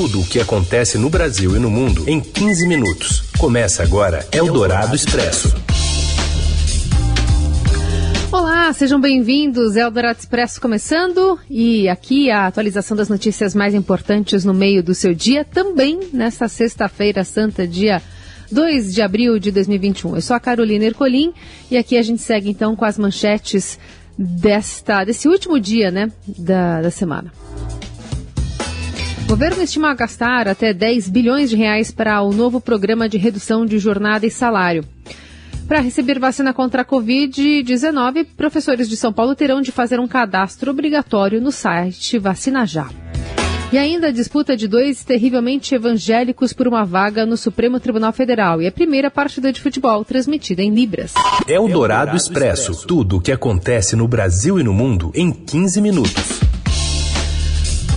Tudo o que acontece no Brasil e no mundo em 15 minutos. Começa agora Eldorado Expresso. Olá, sejam bem-vindos. Eldorado Expresso começando e aqui a atualização das notícias mais importantes no meio do seu dia, também nesta sexta-feira santa, dia 2 de abril de 2021. Eu sou a Carolina Ercolim e aqui a gente segue então com as manchetes desta, desse último dia né, da, da semana. O governo estima gastar até 10 bilhões de reais para o novo programa de redução de jornada e salário. Para receber vacina contra a Covid-19, professores de São Paulo terão de fazer um cadastro obrigatório no site Vacina Já. E ainda a disputa de dois terrivelmente evangélicos por uma vaga no Supremo Tribunal Federal e a primeira partida de futebol transmitida em Libras. É o Dourado Expresso. Tudo o que acontece no Brasil e no mundo em 15 minutos.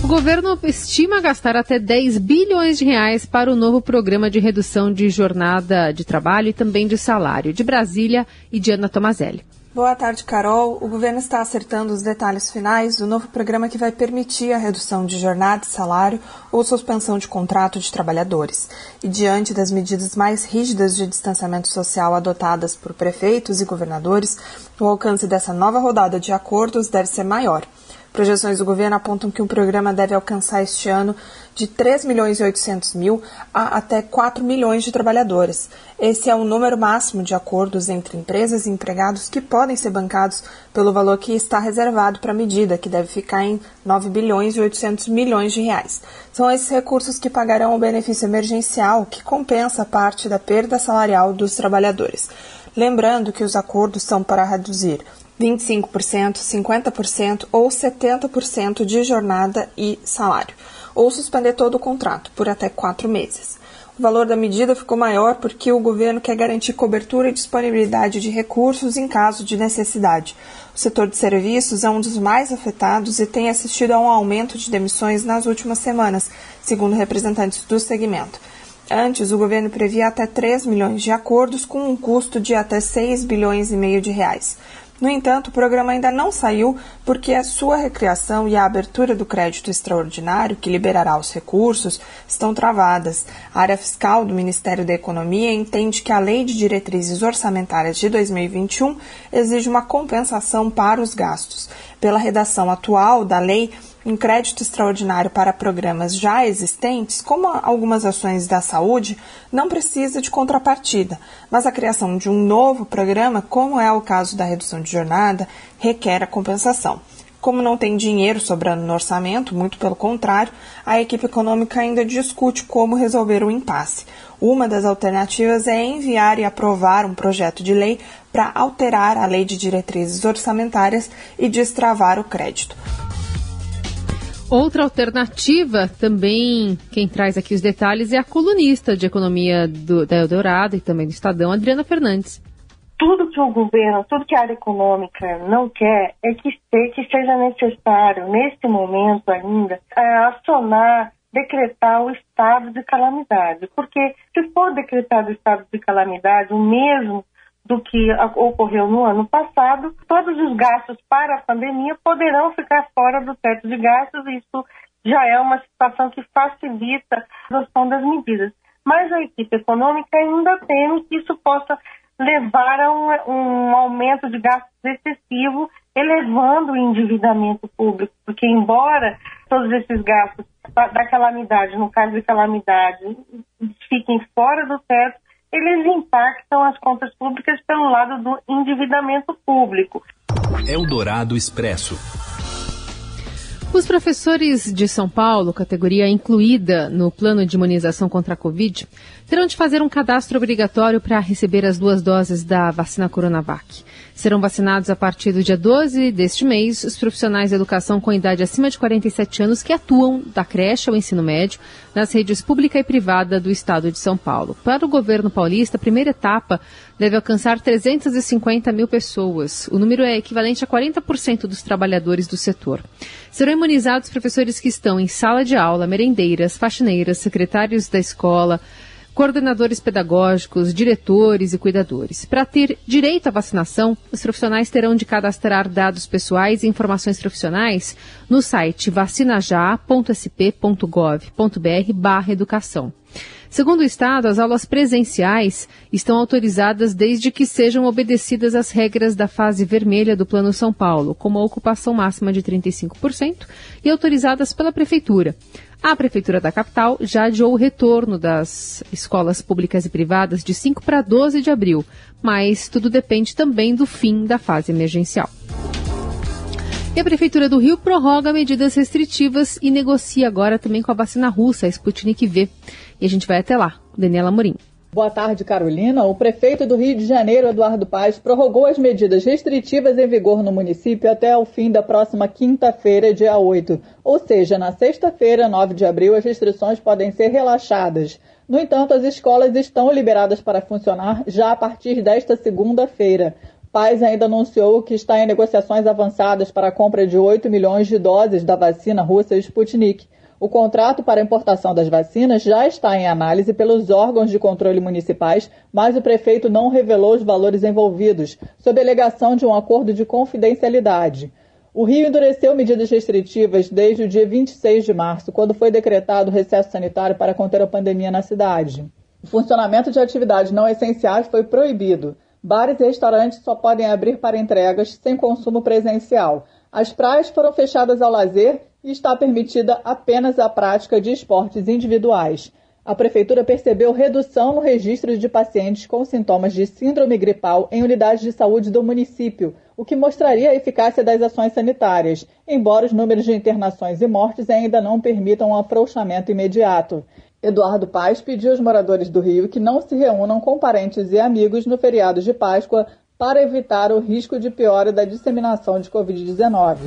O governo estima gastar até 10 bilhões de reais para o novo programa de redução de jornada de trabalho e também de salário. De Brasília e Diana Tomazelli. Boa tarde, Carol. O governo está acertando os detalhes finais do novo programa que vai permitir a redução de jornada e salário ou suspensão de contrato de trabalhadores. E diante das medidas mais rígidas de distanciamento social adotadas por prefeitos e governadores, o alcance dessa nova rodada de acordos deve ser maior. Projeções do governo apontam que o programa deve alcançar este ano de 3 milhões e 800 mil a até 4 milhões de trabalhadores. Esse é o número máximo de acordos entre empresas e empregados que podem ser bancados pelo valor que está reservado para a medida, que deve ficar em 9 bilhões e 800 milhões de reais. São esses recursos que pagarão o benefício emergencial, que compensa parte da perda salarial dos trabalhadores. Lembrando que os acordos são para reduzir 25%, 50% ou 70% de jornada e salário, ou suspender todo o contrato por até quatro meses. O valor da medida ficou maior porque o governo quer garantir cobertura e disponibilidade de recursos em caso de necessidade. O setor de serviços é um dos mais afetados e tem assistido a um aumento de demissões nas últimas semanas, segundo representantes do segmento. Antes, o governo previa até 3 milhões de acordos com um custo de até 6 bilhões e meio de reais. No entanto, o programa ainda não saiu porque a sua recriação e a abertura do crédito extraordinário, que liberará os recursos, estão travadas. A área fiscal do Ministério da Economia entende que a Lei de Diretrizes Orçamentárias de 2021 exige uma compensação para os gastos. Pela redação atual da lei, um crédito extraordinário para programas já existentes, como algumas ações da saúde, não precisa de contrapartida, mas a criação de um novo programa, como é o caso da redução de jornada, requer a compensação. Como não tem dinheiro sobrando no orçamento, muito pelo contrário, a equipe econômica ainda discute como resolver o impasse. Uma das alternativas é enviar e aprovar um projeto de lei para alterar a lei de diretrizes orçamentárias e destravar o crédito. Outra alternativa, também quem traz aqui os detalhes, é a colunista de economia do, da Eldorado e também do Estadão, Adriana Fernandes. Tudo que o governo, tudo que a área econômica não quer é que, que seja necessário, neste momento ainda, é, acionar, decretar o estado de calamidade. Porque se for decretado o estado de calamidade, o mesmo do que ocorreu no ano passado, todos os gastos para a pandemia poderão ficar fora do teto de gastos. Isso já é uma situação que facilita a adoção das medidas. Mas a equipe econômica ainda teme que isso possa levar a um, um aumento de gastos excessivo, elevando o endividamento público, porque embora todos esses gastos da calamidade, no caso de calamidade, fiquem fora do teto, eles impactam as contas públicas pelo lado do endividamento público. Eldorado Expresso. Os professores de São Paulo, categoria incluída no plano de imunização contra a Covid, terão de fazer um cadastro obrigatório para receber as duas doses da vacina Coronavac. Serão vacinados a partir do dia 12 deste mês os profissionais de educação com idade acima de 47 anos que atuam da creche ao ensino médio nas redes pública e privada do estado de São Paulo. Para o governo paulista, a primeira etapa deve alcançar 350 mil pessoas. O número é equivalente a 40% dos trabalhadores do setor. Serão imunizados professores que estão em sala de aula, merendeiras, faxineiras, secretários da escola, coordenadores pedagógicos, diretores e cuidadores. Para ter direito à vacinação, os profissionais terão de cadastrar dados pessoais e informações profissionais no site vacinajá.sp.gov.br/educação. Segundo o Estado, as aulas presenciais estão autorizadas desde que sejam obedecidas as regras da fase vermelha do Plano São Paulo, como a ocupação máxima de 35% e autorizadas pela Prefeitura. A Prefeitura da capital já adiou o retorno das escolas públicas e privadas de 5 para 12 de abril, mas tudo depende também do fim da fase emergencial. E a Prefeitura do Rio prorroga medidas restritivas e negocia agora também com a vacina russa, a Sputnik V. E a gente vai até lá. Daniela Morim. Boa tarde, Carolina. O prefeito do Rio de Janeiro, Eduardo Paz, prorrogou as medidas restritivas em vigor no município até o fim da próxima quinta-feira, dia 8. Ou seja, na sexta-feira, 9 de abril, as restrições podem ser relaxadas. No entanto, as escolas estão liberadas para funcionar já a partir desta segunda-feira. Paz ainda anunciou que está em negociações avançadas para a compra de 8 milhões de doses da vacina russa Sputnik. O contrato para importação das vacinas já está em análise pelos órgãos de controle municipais, mas o prefeito não revelou os valores envolvidos, sob alegação de um acordo de confidencialidade. O Rio endureceu medidas restritivas desde o dia 26 de março, quando foi decretado o recesso sanitário para conter a pandemia na cidade. O funcionamento de atividades não essenciais foi proibido. Bares e restaurantes só podem abrir para entregas sem consumo presencial. As praias foram fechadas ao lazer e está permitida apenas a prática de esportes individuais. A Prefeitura percebeu redução no registro de pacientes com sintomas de síndrome gripal em unidades de saúde do município, o que mostraria a eficácia das ações sanitárias, embora os números de internações e mortes ainda não permitam um afrouxamento imediato. Eduardo Paz pediu aos moradores do Rio que não se reúnam com parentes e amigos no feriado de Páscoa para evitar o risco de piora da disseminação de Covid-19.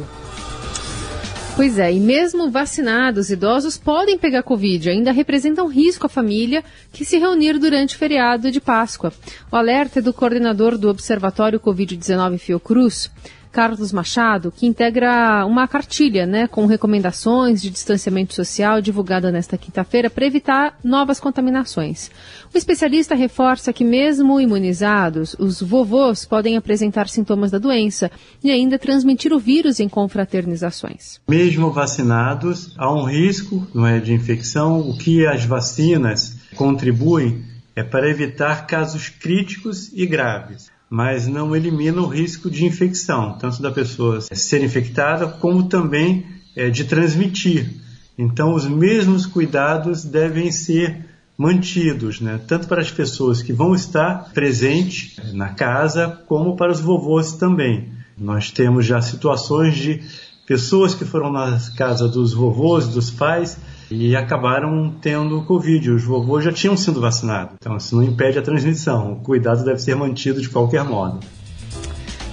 Pois é, e mesmo vacinados, idosos podem pegar Covid, ainda representam risco à família que se reunir durante o feriado de Páscoa. O alerta é do coordenador do Observatório Covid-19 Fiocruz, Carlos Machado, que integra uma cartilha né, com recomendações de distanciamento social divulgada nesta quinta-feira para evitar novas contaminações. O especialista reforça que, mesmo imunizados, os vovôs podem apresentar sintomas da doença e ainda transmitir o vírus em confraternizações. Mesmo vacinados, há um risco não é, de infecção. O que as vacinas contribuem é para evitar casos críticos e graves mas não elimina o risco de infecção, tanto da pessoa ser infectada como também é, de transmitir. Então, os mesmos cuidados devem ser mantidos, né? tanto para as pessoas que vão estar presentes na casa, como para os vovôs também. Nós temos já situações de pessoas que foram na casa dos vovôs, dos pais, e acabaram tendo Covid. Os vovôs já tinham sido vacinados. Então, isso não impede a transmissão. O cuidado deve ser mantido de qualquer modo.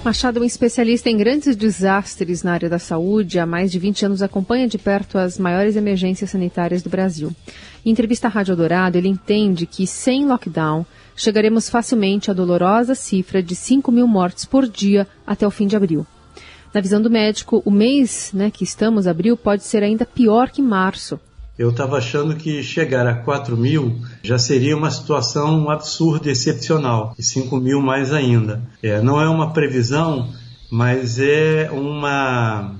Machado é um especialista em grandes desastres na área da saúde. Há mais de 20 anos acompanha de perto as maiores emergências sanitárias do Brasil. Em entrevista à Rádio Dourado, ele entende que sem lockdown chegaremos facilmente à dolorosa cifra de 5 mil mortes por dia até o fim de abril. Na visão do médico, o mês né, que estamos, abril, pode ser ainda pior que março. Eu estava achando que chegar a 4 mil já seria uma situação absurda excepcional, e 5 mil mais ainda. É, não é uma previsão, mas é uma,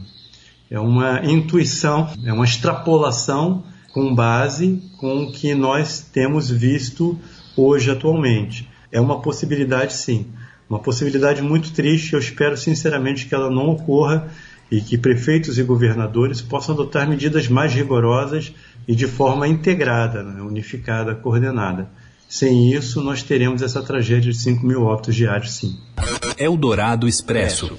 é uma intuição, é uma extrapolação com base com o que nós temos visto hoje atualmente. É uma possibilidade sim, uma possibilidade muito triste. Eu espero sinceramente que ela não ocorra e que prefeitos e governadores possam adotar medidas mais rigorosas e de forma integrada, né, unificada, coordenada. Sem isso, nós teremos essa tragédia de 5 mil óbitos diários, sim. Eldorado Expresso.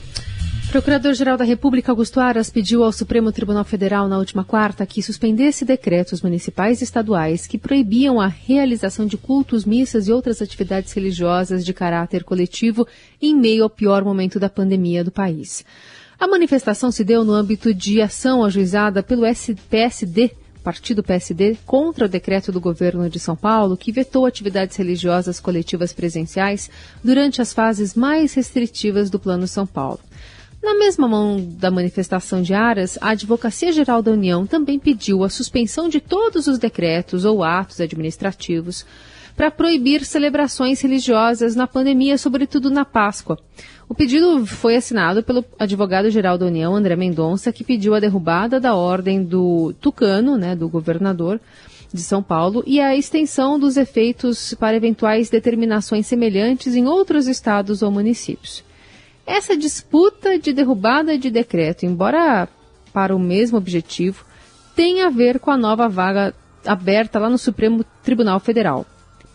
Procurador-Geral da República Augusto Aras pediu ao Supremo Tribunal Federal na última quarta que suspendesse decretos municipais e estaduais que proibiam a realização de cultos, missas e outras atividades religiosas de caráter coletivo em meio ao pior momento da pandemia do país. A manifestação se deu no âmbito de ação ajuizada pelo PSD, Partido PSD, contra o decreto do governo de São Paulo que vetou atividades religiosas coletivas presenciais durante as fases mais restritivas do Plano São Paulo. Na mesma mão da manifestação de Aras, a Advocacia Geral da União também pediu a suspensão de todos os decretos ou atos administrativos para proibir celebrações religiosas na pandemia, sobretudo na Páscoa. O pedido foi assinado pelo advogado-geral da União, André Mendonça, que pediu a derrubada da ordem do Tucano, né, do governador de São Paulo, e a extensão dos efeitos para eventuais determinações semelhantes em outros estados ou municípios. Essa disputa de derrubada de decreto, embora para o mesmo objetivo, tem a ver com a nova vaga aberta lá no Supremo Tribunal Federal.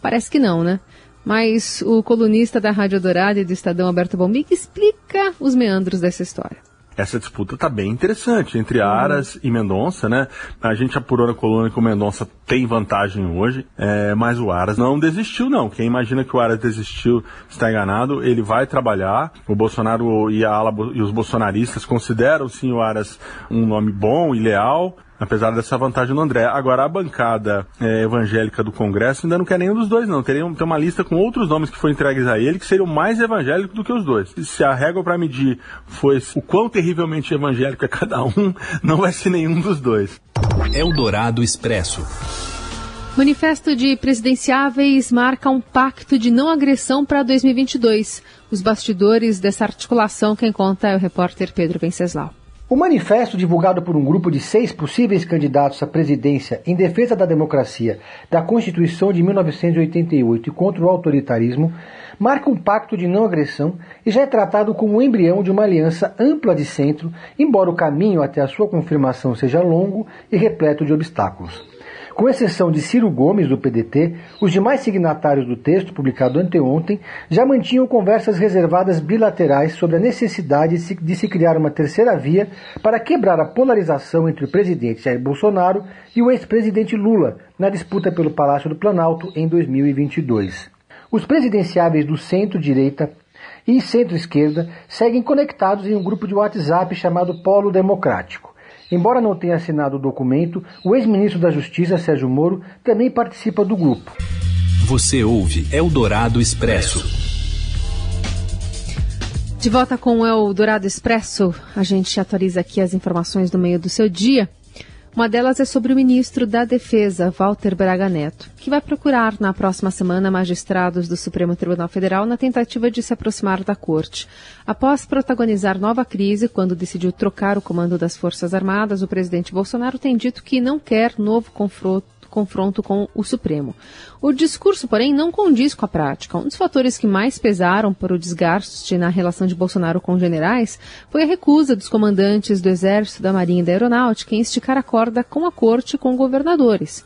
Parece que não, né? Mas o colunista da Rádio Dourada e do Estadão, Alberto Bombic, explica os meandros dessa história essa disputa está bem interessante entre Aras uhum. e Mendonça, né? A gente apurou na coluna que o Mendonça tem vantagem hoje, é, mas o Aras não desistiu, não. Quem imagina que o Aras desistiu está enganado. Ele vai trabalhar. O Bolsonaro e, ala, e os bolsonaristas consideram sim o Aras um nome bom e leal apesar dessa vantagem do André. Agora, a bancada é, evangélica do Congresso ainda não quer nenhum dos dois, não. Teria tem uma lista com outros nomes que foram entregues a ele que seriam mais evangélicos do que os dois. Se a régua para medir foi o quão terrivelmente evangélico é cada um, não vai ser nenhum dos dois. Eldorado Expresso. Manifesto de presidenciáveis marca um pacto de não agressão para 2022. Os bastidores dessa articulação, quem conta é o repórter Pedro Venceslau. O manifesto divulgado por um grupo de seis possíveis candidatos à presidência em defesa da democracia, da Constituição de 1988 e contra o autoritarismo marca um pacto de não agressão e já é tratado como o embrião de uma aliança ampla de centro, embora o caminho até a sua confirmação seja longo e repleto de obstáculos. Com exceção de Ciro Gomes, do PDT, os demais signatários do texto, publicado anteontem, já mantinham conversas reservadas bilaterais sobre a necessidade de se criar uma terceira via para quebrar a polarização entre o presidente Jair Bolsonaro e o ex-presidente Lula na disputa pelo Palácio do Planalto em 2022. Os presidenciáveis do centro-direita e centro-esquerda seguem conectados em um grupo de WhatsApp chamado Polo Democrático. Embora não tenha assinado o documento, o ex-ministro da Justiça, Sérgio Moro, também participa do grupo. Você ouve Eldorado Expresso. De volta com o Eldorado Expresso, a gente atualiza aqui as informações do meio do seu dia. Uma delas é sobre o ministro da Defesa, Walter Braga Neto, que vai procurar na próxima semana magistrados do Supremo Tribunal Federal na tentativa de se aproximar da corte. Após protagonizar nova crise, quando decidiu trocar o comando das Forças Armadas, o presidente Bolsonaro tem dito que não quer novo confronto confronto com o Supremo. O discurso, porém, não condiz com a prática. Um dos fatores que mais pesaram para o desgaste na relação de Bolsonaro com generais foi a recusa dos comandantes do Exército, da Marinha e da Aeronáutica em esticar a corda com a corte e com governadores.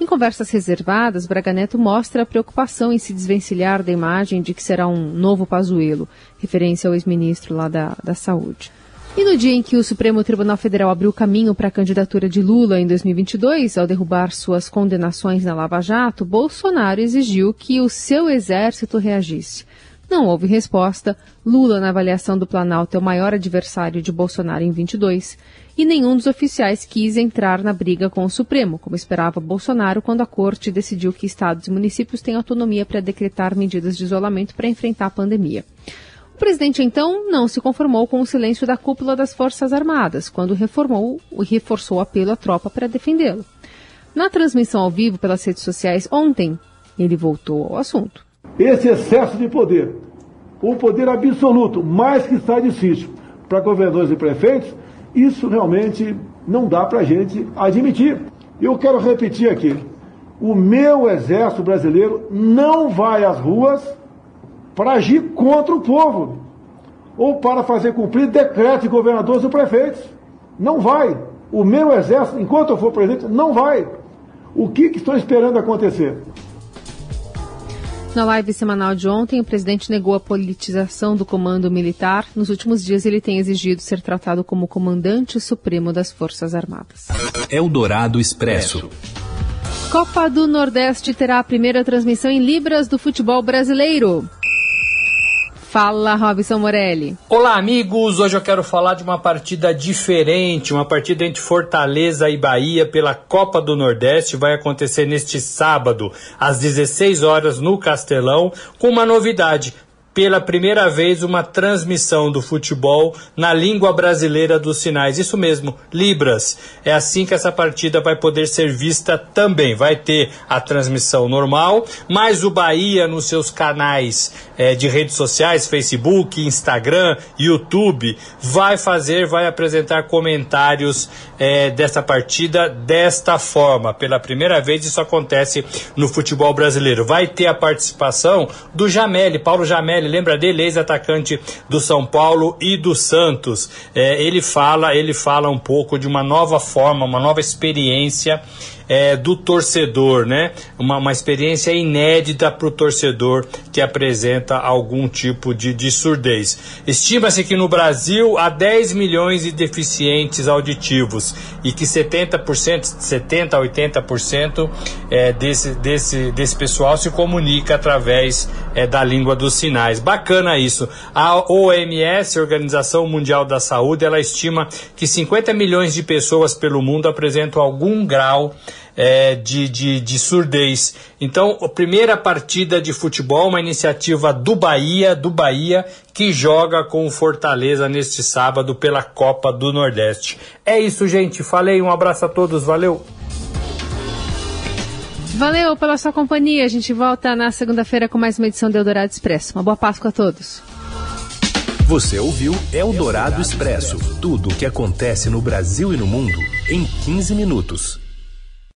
Em conversas reservadas, Braga Neto mostra a preocupação em se desvencilhar da imagem de que será um novo Pazuello, referência ao ex-ministro lá da, da Saúde. E no dia em que o Supremo Tribunal Federal abriu caminho para a candidatura de Lula em 2022, ao derrubar suas condenações na Lava Jato, Bolsonaro exigiu que o seu exército reagisse. Não houve resposta. Lula, na avaliação do Planalto, é o maior adversário de Bolsonaro em 22. E nenhum dos oficiais quis entrar na briga com o Supremo, como esperava Bolsonaro quando a corte decidiu que estados e municípios têm autonomia para decretar medidas de isolamento para enfrentar a pandemia. O presidente, então, não se conformou com o silêncio da cúpula das Forças Armadas, quando reformou e reforçou o apelo à tropa para defendê-lo. Na transmissão ao vivo pelas redes sociais ontem, ele voltou ao assunto. Esse excesso de poder, o poder absoluto, mais que sai difícil para governadores e prefeitos, isso realmente não dá para a gente admitir. Eu quero repetir aqui: o meu exército brasileiro não vai às ruas para agir contra o povo ou para fazer cumprir decretos de governadores e prefeitos. Não vai. O meu exército, enquanto eu for presidente, não vai. O que, que estão esperando acontecer? Na live semanal de ontem, o presidente negou a politização do comando militar. Nos últimos dias, ele tem exigido ser tratado como comandante supremo das Forças Armadas. Eldorado Expresso. Copa do Nordeste terá a primeira transmissão em Libras do futebol brasileiro. Fala, Robson Morelli. Olá, amigos. Hoje eu quero falar de uma partida diferente, uma partida entre Fortaleza e Bahia pela Copa do Nordeste. Vai acontecer neste sábado, às 16 horas, no Castelão, com uma novidade pela primeira vez uma transmissão do futebol na língua brasileira dos sinais. Isso mesmo, Libras. É assim que essa partida vai poder ser vista também. Vai ter a transmissão normal, mas o Bahia nos seus canais é, de redes sociais, Facebook, Instagram, YouTube, vai fazer, vai apresentar comentários é, desta partida desta forma. Pela primeira vez isso acontece no futebol brasileiro. Vai ter a participação do Jameli, Paulo Lembra dele, ex-atacante do São Paulo e do Santos. É, ele fala, ele fala um pouco de uma nova forma, uma nova experiência é, do torcedor, né? Uma, uma experiência inédita para o torcedor que apresenta algum tipo de, de surdez. Estima-se que no Brasil há 10 milhões de deficientes auditivos e que 70%, 70% a 80% é, desse, desse, desse pessoal se comunica através é, da língua dos sinais. Bacana isso. A OMS, Organização Mundial da Saúde, ela estima que 50 milhões de pessoas pelo mundo apresentam algum grau é, de, de, de surdez. Então, a primeira partida de futebol, uma iniciativa do Bahia, do Bahia, que joga com o Fortaleza neste sábado pela Copa do Nordeste. É isso, gente. Falei, um abraço a todos, valeu! Valeu pela sua companhia. A gente volta na segunda-feira com mais uma edição do Eldorado Expresso. Uma boa Páscoa a todos. Você ouviu Eldorado Expresso tudo o que acontece no Brasil e no mundo em 15 minutos.